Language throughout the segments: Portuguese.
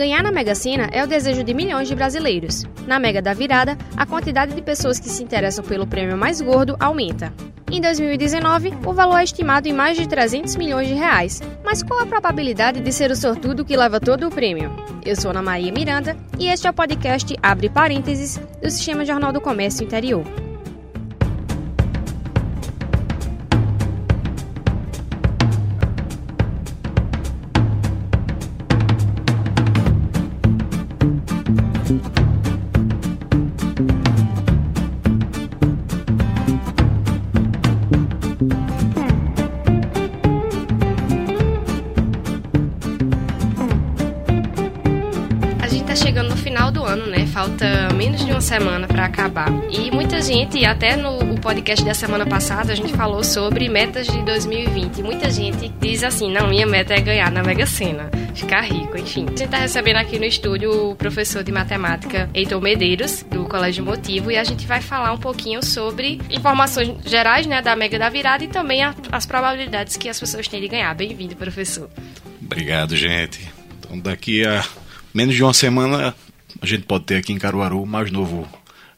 Ganhar na Mega Sena é o desejo de milhões de brasileiros. Na Mega da Virada, a quantidade de pessoas que se interessam pelo prêmio mais gordo aumenta. Em 2019, o valor é estimado em mais de 300 milhões de reais. Mas qual a probabilidade de ser o sortudo que leva todo o prêmio? Eu sou Ana Maria Miranda e este é o podcast Abre Parênteses do Sistema Jornal do Comércio Interior. Semana para acabar. E muita gente, até no podcast da semana passada, a gente falou sobre metas de 2020. Muita gente diz assim: não, minha meta é ganhar na Mega Sena, ficar rico, enfim. A gente está recebendo aqui no estúdio o professor de matemática Heitor Medeiros, do Colégio Motivo, e a gente vai falar um pouquinho sobre informações gerais né, da Mega da Virada e também a, as probabilidades que as pessoas têm de ganhar. Bem-vindo, professor. Obrigado, gente. Então, daqui a menos de uma semana a gente pode ter aqui em Caruaru o mais novo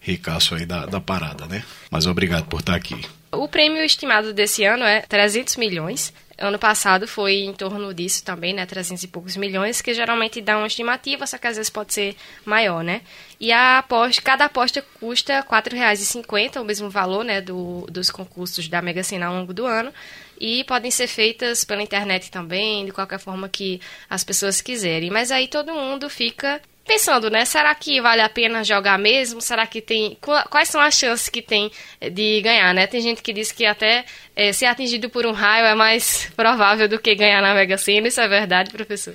ricaço aí da, da parada, né? Mas obrigado por estar aqui. O prêmio estimado desse ano é 300 milhões. Ano passado foi em torno disso também, né? 300 e poucos milhões, que geralmente dá uma estimativa, só que às vezes pode ser maior, né? E a aposta, cada aposta custa R$ 4,50, o mesmo valor, né, do, dos concursos da Mega Sena ao longo do ano. E podem ser feitas pela internet também, de qualquer forma que as pessoas quiserem. Mas aí todo mundo fica pensando, né? Será que vale a pena jogar mesmo? Será que tem. Quais são as chances que tem eh, de ganhar, né? Tem gente que diz que até é, ser atingido por um raio é mais provável do que ganhar na Mega Sena. Isso é verdade, professor?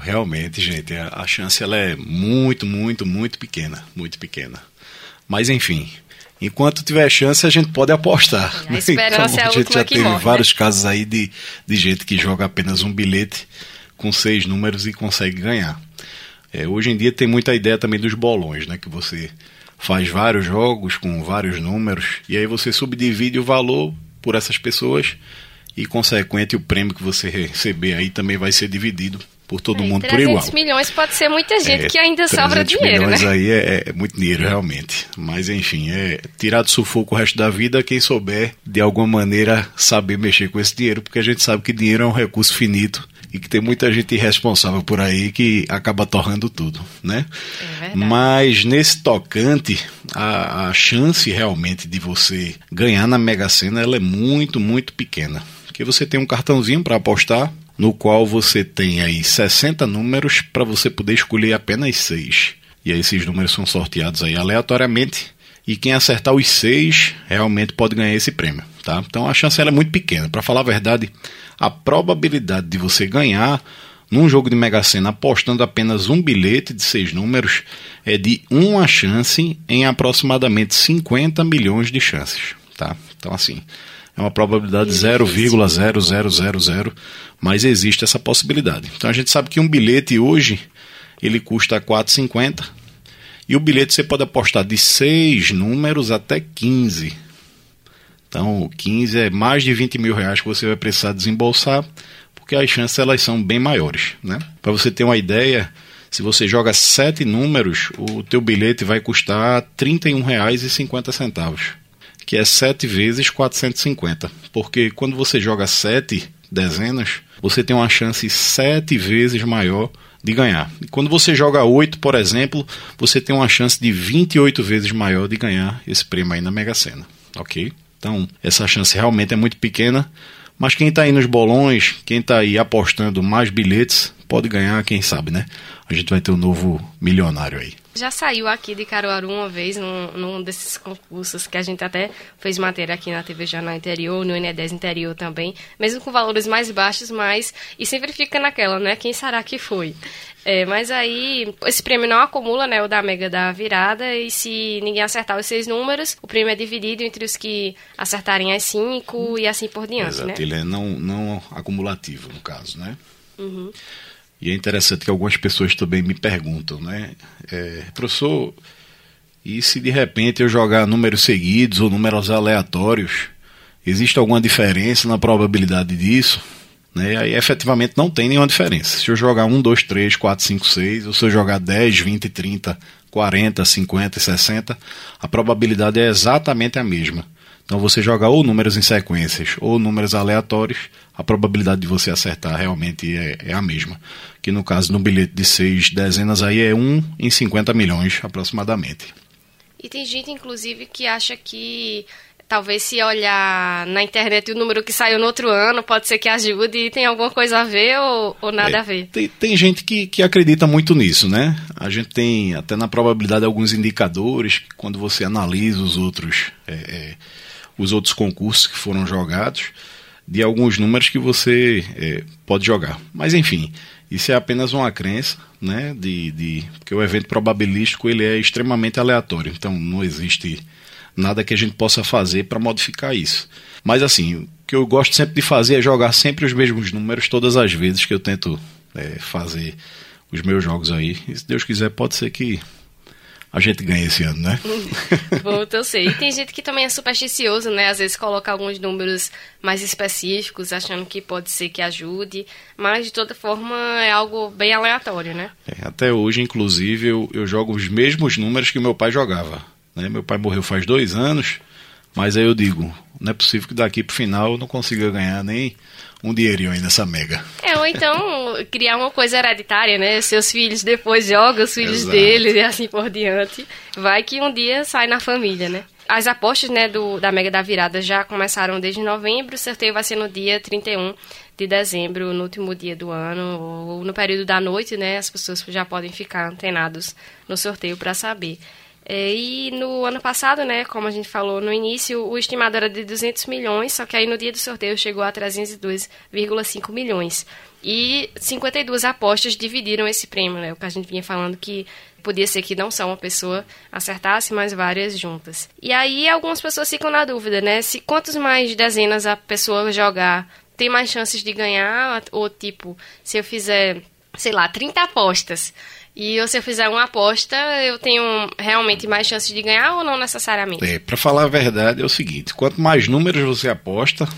Realmente, gente, a chance ela é muito, muito, muito pequena. Muito pequena. Mas, enfim. Enquanto tiver chance, a gente pode apostar. A esperança então, é a, a gente já teve morre, vários né? casos aí de, de gente que joga apenas um bilhete com seis números e consegue ganhar. É, hoje em dia tem muita ideia também dos bolões, né? Que você faz vários jogos com vários números e aí você subdivide o valor por essas pessoas e, consequente, o prêmio que você receber aí também vai ser dividido por todo é, mundo por igual. 300 milhões pode ser muita gente é, que ainda sobra dinheiro, milhões né? aí é, é, muito dinheiro, realmente. Mas, enfim, é tirar do sufoco o resto da vida quem souber, de alguma maneira, saber mexer com esse dinheiro, porque a gente sabe que dinheiro é um recurso finito e que tem muita gente irresponsável por aí que acaba torrando tudo, né? É Mas nesse tocante, a, a chance realmente de você ganhar na Mega Sena ela é muito, muito pequena. Porque você tem um cartãozinho para apostar, no qual você tem aí 60 números para você poder escolher apenas seis. E aí esses números são sorteados aí aleatoriamente e quem acertar os seis realmente pode ganhar esse prêmio, tá? Então a chance é muito pequena. Para falar a verdade, a probabilidade de você ganhar num jogo de Mega Sena apostando apenas um bilhete de seis números é de uma chance em aproximadamente 50 milhões de chances, tá? Então assim, é uma probabilidade 0,0000, mas existe essa possibilidade. Então a gente sabe que um bilhete hoje ele custa 4,50 e o bilhete você pode apostar de seis números até 15 então, 15 é mais de 20 mil reais que você vai precisar desembolsar, porque as chances elas são bem maiores. Né? Para você ter uma ideia, se você joga sete números, o teu bilhete vai custar R$ 31,50, que é 7 vezes 450. Porque quando você joga sete dezenas, você tem uma chance sete vezes maior de ganhar. E quando você joga 8, por exemplo, você tem uma chance de 28 vezes maior de ganhar esse prêmio aí na Mega Sena. Ok? Então, essa chance realmente é muito pequena. Mas quem está aí nos bolões, quem está aí apostando mais bilhetes, pode ganhar, quem sabe, né? A gente vai ter um novo milionário aí. Já saiu aqui de Caruaru uma vez, num, num desses concursos que a gente até fez matéria aqui na TV Jornal Interior, no N10 Interior também, mesmo com valores mais baixos, mas. E sempre fica naquela, né? Quem será que foi? É, mas aí, esse prêmio não acumula, né, o da Mega da virada, e se ninguém acertar os seis números, o prêmio é dividido entre os que acertarem as cinco e assim por diante, Exato, né? ele é não, não acumulativo, no caso, né? Uhum. E é interessante que algumas pessoas também me perguntam, né? É, professor, e se de repente eu jogar números seguidos ou números aleatórios, existe alguma diferença na probabilidade disso? Né? Aí efetivamente não tem nenhuma diferença. Se eu jogar 1, 2, 3, 4, 5, 6, ou se eu jogar 10, 20, 30, 40, 50 e 60, a probabilidade é exatamente a mesma. Então você jogar ou números em sequências ou números aleatórios, a probabilidade de você acertar realmente é, é a mesma. Que no caso no bilhete de seis dezenas aí é 1 em 50 milhões aproximadamente. E tem gente, inclusive, que acha que talvez se olhar na internet o número que saiu no outro ano, pode ser que ajude e tem alguma coisa a ver ou, ou nada é, a ver? Tem, tem gente que, que acredita muito nisso, né? A gente tem até na probabilidade alguns indicadores que quando você analisa os outros. É, é, os outros concursos que foram jogados, de alguns números que você é, pode jogar. Mas enfim, isso é apenas uma crença, né? De, de, porque o evento probabilístico ele é extremamente aleatório, então não existe nada que a gente possa fazer para modificar isso. Mas assim, o que eu gosto sempre de fazer é jogar sempre os mesmos números todas as vezes que eu tento é, fazer os meus jogos aí. E se Deus quiser, pode ser que a gente ganha esse ano, né? Bom, eu sei. E tem gente que também é supersticioso, né? Às vezes coloca alguns números mais específicos, achando que pode ser que ajude, mas de toda forma é algo bem aleatório, né? É, até hoje, inclusive, eu, eu jogo os mesmos números que meu pai jogava. Né? Meu pai morreu faz dois anos, mas aí eu digo, não é possível que daqui pro final eu não consiga ganhar nem um dinheirinho aí nessa mega. É, ou então criar uma coisa hereditária, né? Seus filhos depois jogam os filhos Exato. dele e assim por diante. Vai que um dia sai na família, né? As apostas né, do, da Mega da Virada já começaram desde novembro, o sorteio vai ser no dia 31 de dezembro, no último dia do ano, ou no período da noite, né? As pessoas já podem ficar antenados no sorteio para saber. É, e no ano passado, né, como a gente falou no início, o estimado era de 200 milhões, só que aí no dia do sorteio chegou a 302,5 milhões. E 52 apostas dividiram esse prêmio, né, o que a gente vinha falando que podia ser que não só uma pessoa acertasse, mas várias juntas. E aí algumas pessoas ficam na dúvida, né, se quantos mais dezenas a pessoa jogar tem mais chances de ganhar, ou tipo, se eu fizer, sei lá, 30 apostas e se eu fizer uma aposta, eu tenho realmente mais chances de ganhar ou não necessariamente? É, para falar a verdade é o seguinte, quanto mais números você aposta,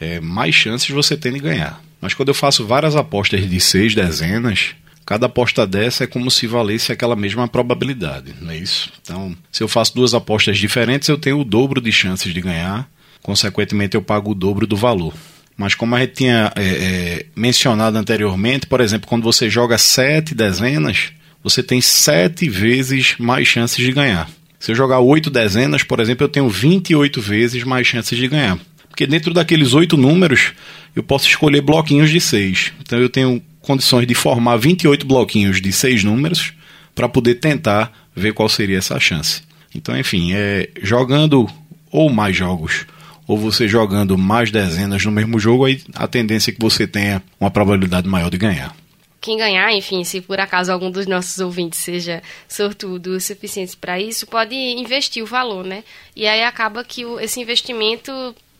é, mais chances você tem de ganhar. Mas quando eu faço várias apostas de seis dezenas, cada aposta dessa é como se valesse aquela mesma probabilidade, não é isso? Então, se eu faço duas apostas diferentes, eu tenho o dobro de chances de ganhar, consequentemente eu pago o dobro do valor. Mas como a gente tinha é, é, mencionado anteriormente, por exemplo, quando você joga sete dezenas, você tem sete vezes mais chances de ganhar. Se eu jogar oito dezenas, por exemplo, eu tenho 28 vezes mais chances de ganhar. Porque dentro daqueles oito números, eu posso escolher bloquinhos de seis. Então eu tenho condições de formar 28 bloquinhos de seis números para poder tentar ver qual seria essa chance. Então, enfim, é jogando ou mais jogos, ou você jogando mais dezenas no mesmo jogo, aí a tendência é que você tenha uma probabilidade maior de ganhar quem ganhar, enfim, se por acaso algum dos nossos ouvintes seja sortudo o suficiente para isso, pode investir o valor, né? E aí acaba que esse investimento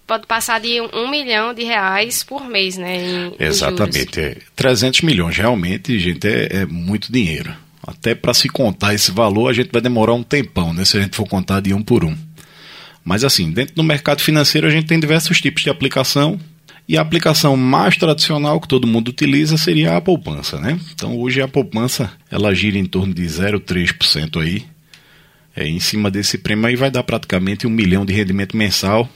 pode passar de um milhão de reais por mês, né? Em, Exatamente. Em é, 300 milhões, realmente, gente, é, é muito dinheiro. Até para se contar esse valor, a gente vai demorar um tempão, né? Se a gente for contar de um por um. Mas assim, dentro do mercado financeiro a gente tem diversos tipos de aplicação, e a aplicação mais tradicional que todo mundo utiliza seria a poupança, né? Então hoje a poupança ela gira em torno de 0,3% aí. É, em cima desse prêmio aí vai dar praticamente um milhão de rendimento mensal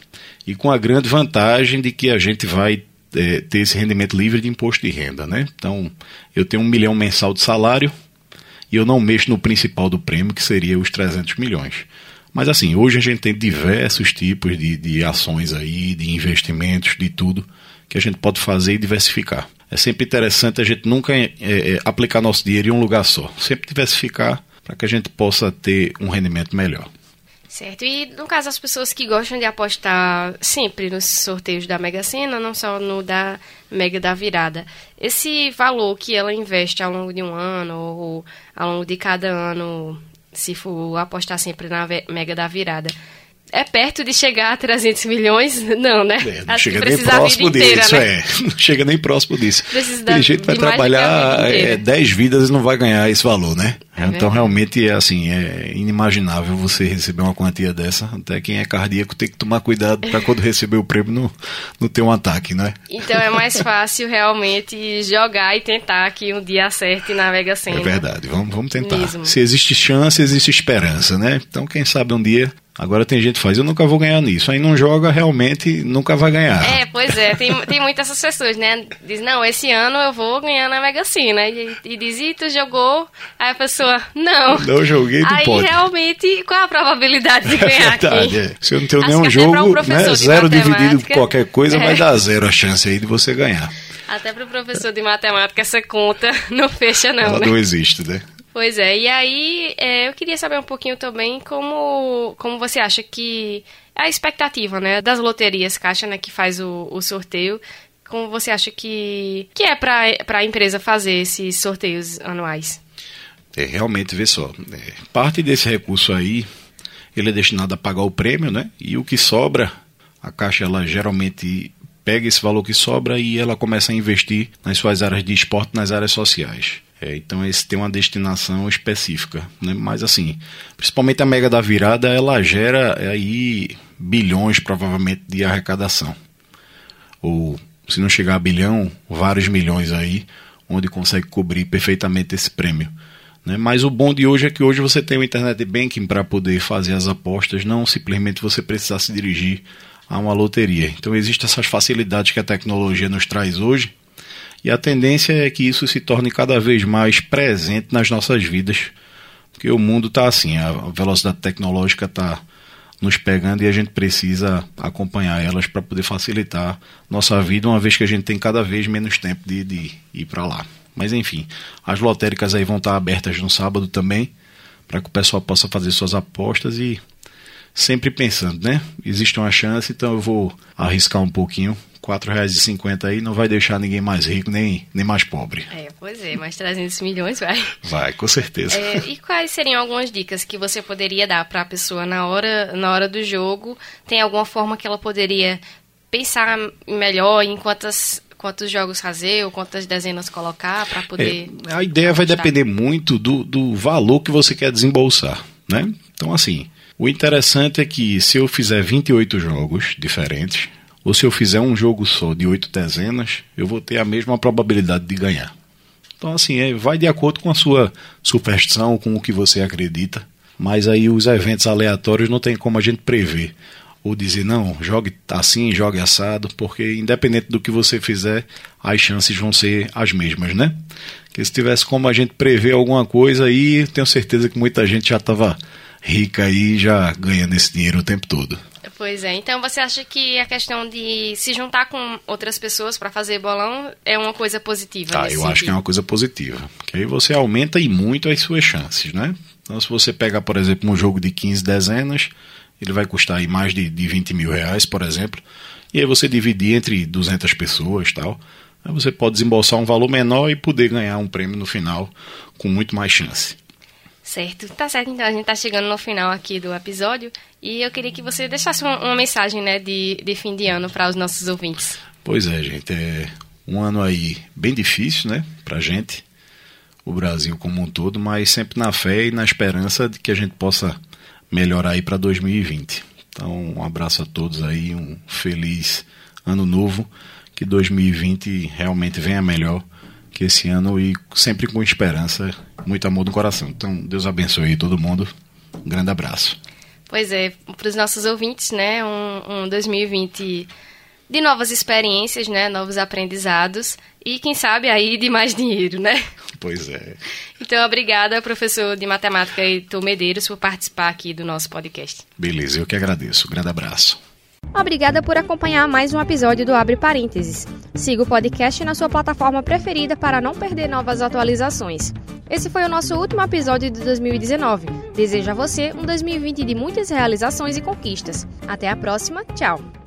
e com a grande vantagem de que a gente vai é, ter esse rendimento livre de imposto de renda, né? Então eu tenho um milhão mensal de salário e eu não mexo no principal do prêmio que seria os 300 milhões. Mas assim, hoje a gente tem diversos tipos de, de ações aí, de investimentos, de tudo que a gente pode fazer e diversificar. É sempre interessante a gente nunca é, é, aplicar nosso dinheiro em um lugar só. Sempre diversificar para que a gente possa ter um rendimento melhor. Certo. E no caso as pessoas que gostam de apostar sempre nos sorteios da Mega Sena, não só no da Mega da Virada, esse valor que ela investe ao longo de um ano ou ao longo de cada ano, se for apostar sempre na Mega da Virada, é perto de chegar a 300 milhões? Não, né? É, não chega nem próximo disso, né? é. Não chega nem próximo disso. Precisa Tem gente que vai trabalhar é, 10 vidas e não vai ganhar esse valor, né? É então realmente é assim, é inimaginável você receber uma quantia dessa. Até quem é cardíaco tem que tomar cuidado para quando receber o prêmio não, não ter um ataque, né? Então é mais fácil realmente jogar e tentar que um dia acerte na Mega Sena. É verdade, vamos, vamos tentar. Mesmo. Se existe chance, existe esperança, né? Então quem sabe um dia Agora tem gente que faz, eu nunca vou ganhar nisso. Aí não joga, realmente nunca vai ganhar. É, pois é, tem, tem muitas essas pessoas, né? Diz, não, esse ano eu vou ganhar na Mega Sena. E, e diz, e tu jogou? Aí a pessoa, não. Não joguei, tu Aí pode. realmente, qual a probabilidade de ganhar é verdade, aqui? É. Se eu não tenho nenhum jogo, um né, zero dividido por qualquer coisa, é. vai dar zero a chance aí de você ganhar. Até para o professor de matemática essa conta não fecha não, Ela né? não existe, né? Pois é, e aí é, eu queria saber um pouquinho também como, como você acha que é a expectativa né, das loterias Caixa, né, que faz o, o sorteio, como você acha que, que é para a empresa fazer esses sorteios anuais? É, realmente, vê só, é, parte desse recurso aí, ele é destinado a pagar o prêmio, né? E o que sobra, a Caixa, ela geralmente pega esse valor que sobra e ela começa a investir nas suas áreas de esporte, nas áreas sociais. É, então esse tem uma destinação específica, né? mas assim, principalmente a mega da virada, ela gera aí bilhões provavelmente de arrecadação, ou se não chegar a bilhão, vários milhões aí, onde consegue cobrir perfeitamente esse prêmio. Né? Mas o bom de hoje é que hoje você tem o internet banking para poder fazer as apostas, não simplesmente você precisar se dirigir a uma loteria. Então existem essas facilidades que a tecnologia nos traz hoje e a tendência é que isso se torne cada vez mais presente nas nossas vidas, porque o mundo está assim, a velocidade tecnológica está nos pegando e a gente precisa acompanhar elas para poder facilitar nossa vida, uma vez que a gente tem cada vez menos tempo de, de ir para lá. Mas enfim, as lotéricas aí vão estar abertas no sábado também, para que o pessoal possa fazer suas apostas e sempre pensando, né? Existe uma chance, então eu vou arriscar um pouquinho R$ 4,50 aí não vai deixar ninguém mais rico nem, nem mais pobre. É, pois é, mais 300 milhões vai. Vai, com certeza. É, e quais seriam algumas dicas que você poderia dar para a pessoa na hora, na hora do jogo? Tem alguma forma que ela poderia pensar melhor em quantas quantos jogos fazer ou quantas dezenas colocar para poder. É, a ideia vai depender muito do, do valor que você quer desembolsar, né? Então, assim, o interessante é que se eu fizer 28 jogos diferentes, ou se eu fizer um jogo só de oito dezenas, eu vou ter a mesma probabilidade de ganhar. Então, assim, é, vai de acordo com a sua superstição, com o que você acredita. Mas aí os eventos aleatórios não tem como a gente prever. Ou dizer, não, jogue assim, jogue assado, porque independente do que você fizer, as chances vão ser as mesmas, né? Porque se tivesse como a gente prever alguma coisa aí, tenho certeza que muita gente já estava rica aí, já ganhando esse dinheiro o tempo todo. Pois é. Então você acha que a questão de se juntar com outras pessoas para fazer bolão é uma coisa positiva? Ah, eu sentido? acho que é uma coisa positiva. Que aí você aumenta e muito as suas chances, né? Então se você pegar, por exemplo, um jogo de 15 dezenas, ele vai custar aí mais de, de 20 mil reais, por exemplo. E aí você dividir entre 200 pessoas tal. Aí você pode desembolsar um valor menor e poder ganhar um prêmio no final com muito mais chance. Certo, tá certo. Então a gente tá chegando no final aqui do episódio e eu queria que você deixasse uma, uma mensagem, né, de, de fim de ano para os nossos ouvintes. Pois é, gente, é um ano aí bem difícil, né, pra gente, o Brasil como um todo, mas sempre na fé e na esperança de que a gente possa melhorar aí para 2020. Então, um abraço a todos aí, um feliz ano novo, que 2020 realmente venha melhor que esse ano e sempre com esperança, muito amor no coração. Então, Deus abençoe todo mundo. Um grande abraço. Pois é, para os nossos ouvintes, né, um, um 2020 de novas experiências, né, novos aprendizados e quem sabe aí de mais dinheiro, né? Pois é. Então, obrigada, professor de matemática Heitor Medeiros, por participar aqui do nosso podcast. Beleza, eu que agradeço. Um grande abraço. Obrigada por acompanhar mais um episódio do Abre Parênteses. Siga o podcast na sua plataforma preferida para não perder novas atualizações. Esse foi o nosso último episódio de 2019. Desejo a você um 2020 de muitas realizações e conquistas. Até a próxima, tchau!